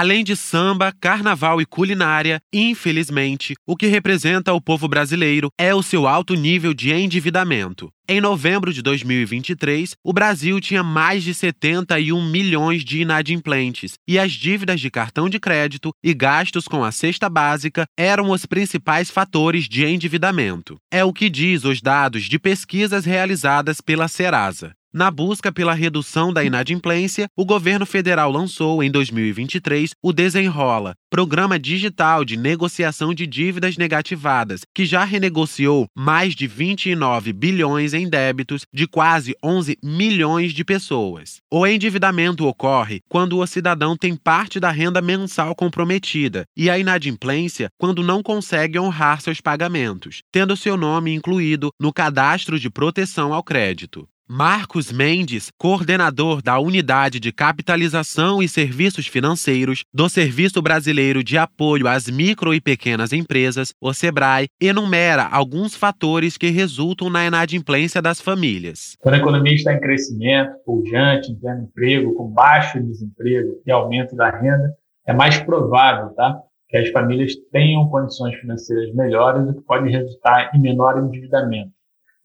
Além de samba, carnaval e culinária, infelizmente, o que representa o povo brasileiro é o seu alto nível de endividamento. Em novembro de 2023, o Brasil tinha mais de 71 milhões de inadimplentes e as dívidas de cartão de crédito e gastos com a cesta básica eram os principais fatores de endividamento. É o que diz os dados de pesquisas realizadas pela Serasa. Na busca pela redução da inadimplência, o governo federal lançou, em 2023, o Desenrola, programa digital de negociação de dívidas negativadas, que já renegociou mais de 29 bilhões em débitos de quase 11 milhões de pessoas. O endividamento ocorre quando o cidadão tem parte da renda mensal comprometida e a inadimplência quando não consegue honrar seus pagamentos, tendo seu nome incluído no cadastro de proteção ao crédito. Marcos Mendes, coordenador da Unidade de Capitalização e Serviços Financeiros do Serviço Brasileiro de Apoio às Micro e Pequenas Empresas, o SEBRAE, enumera alguns fatores que resultam na inadimplência das famílias. Quando a economia está em crescimento, pujante, em emprego, com baixo desemprego e aumento da renda, é mais provável tá, que as famílias tenham condições financeiras melhores, o que pode resultar em menor endividamento.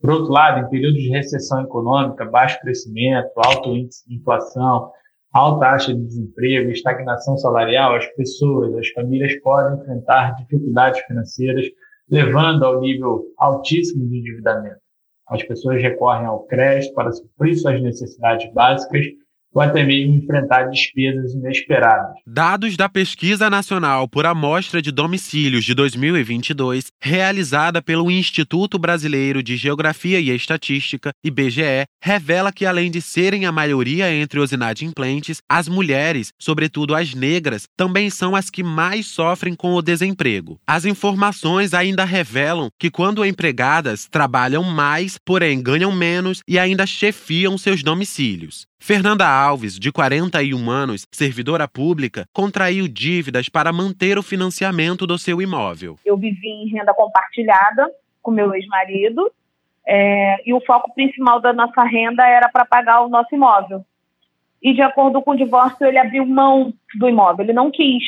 Por outro lado, em períodos de recessão econômica, baixo crescimento, alto índice de inflação, alta taxa de desemprego, estagnação salarial, as pessoas, as famílias podem enfrentar dificuldades financeiras, levando ao nível altíssimo de endividamento. As pessoas recorrem ao crédito para suprir suas necessidades básicas ou até mesmo enfrentar despesas inesperadas. Dados da Pesquisa Nacional por Amostra de Domicílios de 2022, realizada pelo Instituto Brasileiro de Geografia e Estatística, IBGE, revela que além de serem a maioria entre os inadimplentes, as mulheres, sobretudo as negras, também são as que mais sofrem com o desemprego. As informações ainda revelam que quando empregadas trabalham mais, porém ganham menos e ainda chefiam seus domicílios. Fernanda Alves, de 41 anos, servidora pública, contraiu dívidas para manter o financiamento do seu imóvel. Eu vivi em renda compartilhada com meu ex-marido é, e o foco principal da nossa renda era para pagar o nosso imóvel. E de acordo com o divórcio, ele abriu mão do imóvel, ele não quis.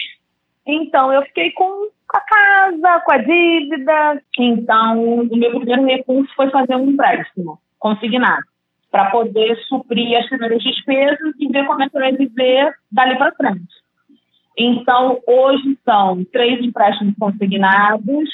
Então eu fiquei com a casa, com a dívida. Então o meu primeiro recurso foi fazer um empréstimo consignado para poder suprir as primeiras despesas e ver como é que vai viver dali para frente. Então, hoje são três empréstimos consignados,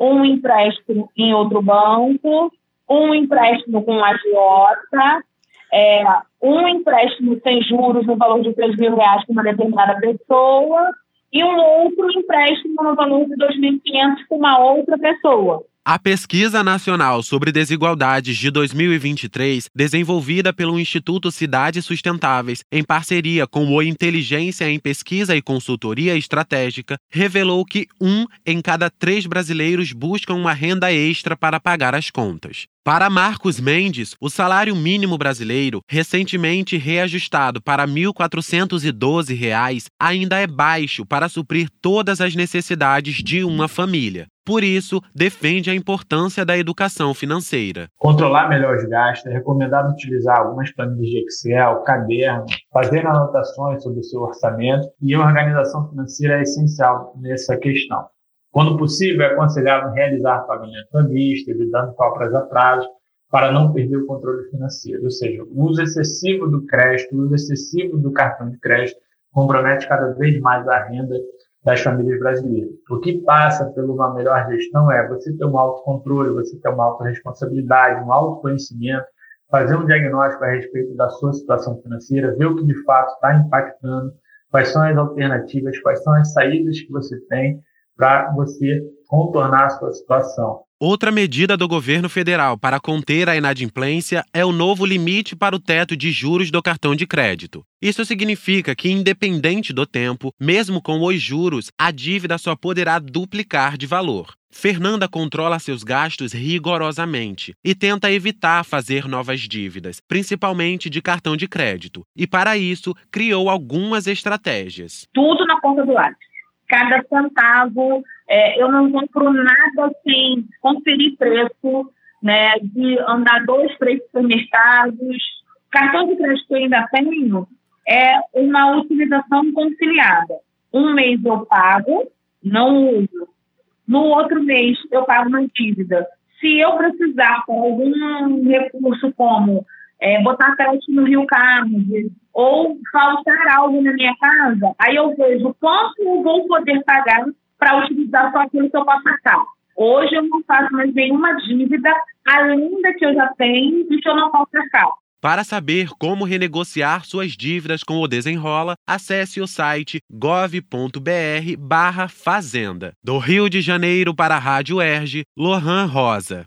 um empréstimo em outro banco, um empréstimo com agiota, é, um empréstimo sem juros no valor de 3 mil reais para uma determinada pessoa e um outro empréstimo no valor de 2.500 com uma outra pessoa. A Pesquisa Nacional sobre Desigualdades de 2023, desenvolvida pelo Instituto Cidades Sustentáveis, em parceria com o Inteligência em Pesquisa e Consultoria Estratégica, revelou que um em cada três brasileiros buscam uma renda extra para pagar as contas. Para Marcos Mendes, o salário mínimo brasileiro, recentemente reajustado para R$ 1.412, ainda é baixo para suprir todas as necessidades de uma família. Por isso, defende a importância da educação financeira. Controlar melhor os gastos, é recomendado utilizar algumas planilhas de Excel, caderno, fazer anotações sobre o seu orçamento e a organização financeira é essencial nessa questão. Quando possível, é aconselhável realizar pagamento à vista, evitando compras a prazo, para não perder o controle financeiro. Ou seja, o uso excessivo do crédito, o uso excessivo do cartão de crédito compromete cada vez mais a renda das famílias brasileiras. O que passa por uma melhor gestão é você ter um autocontrole, você ter uma autorresponsabilidade, um autoconhecimento, fazer um diagnóstico a respeito da sua situação financeira, ver o que de fato está impactando, quais são as alternativas, quais são as saídas que você tem para você contornar a sua situação. Outra medida do governo federal para conter a inadimplência é o novo limite para o teto de juros do cartão de crédito. Isso significa que, independente do tempo, mesmo com os juros, a dívida só poderá duplicar de valor. Fernanda controla seus gastos rigorosamente e tenta evitar fazer novas dívidas, principalmente de cartão de crédito, e para isso criou algumas estratégias. Tudo na ponta do lápis cada centavo. É, eu não compro nada sem conferir preço, né, de andar dois, três supermercados. Cartão de crédito que eu ainda tenho é uma utilização conciliada. Um mês eu pago, não uso. No outro mês eu pago uma dívida. Se eu precisar com algum recurso como é, botar crédito no Rio Carlos ou faltar algo na minha casa, aí eu vejo quanto eu vou poder pagar para utilizar só aquilo que eu posso sacar. Hoje eu não faço mais nenhuma dívida além da que eu já tenho e que eu não posso sacar. Para saber como renegociar suas dívidas com o Desenrola, acesse o site gov.br/fazenda. Do Rio de Janeiro para a Rádio Erge, Lohan Rosa.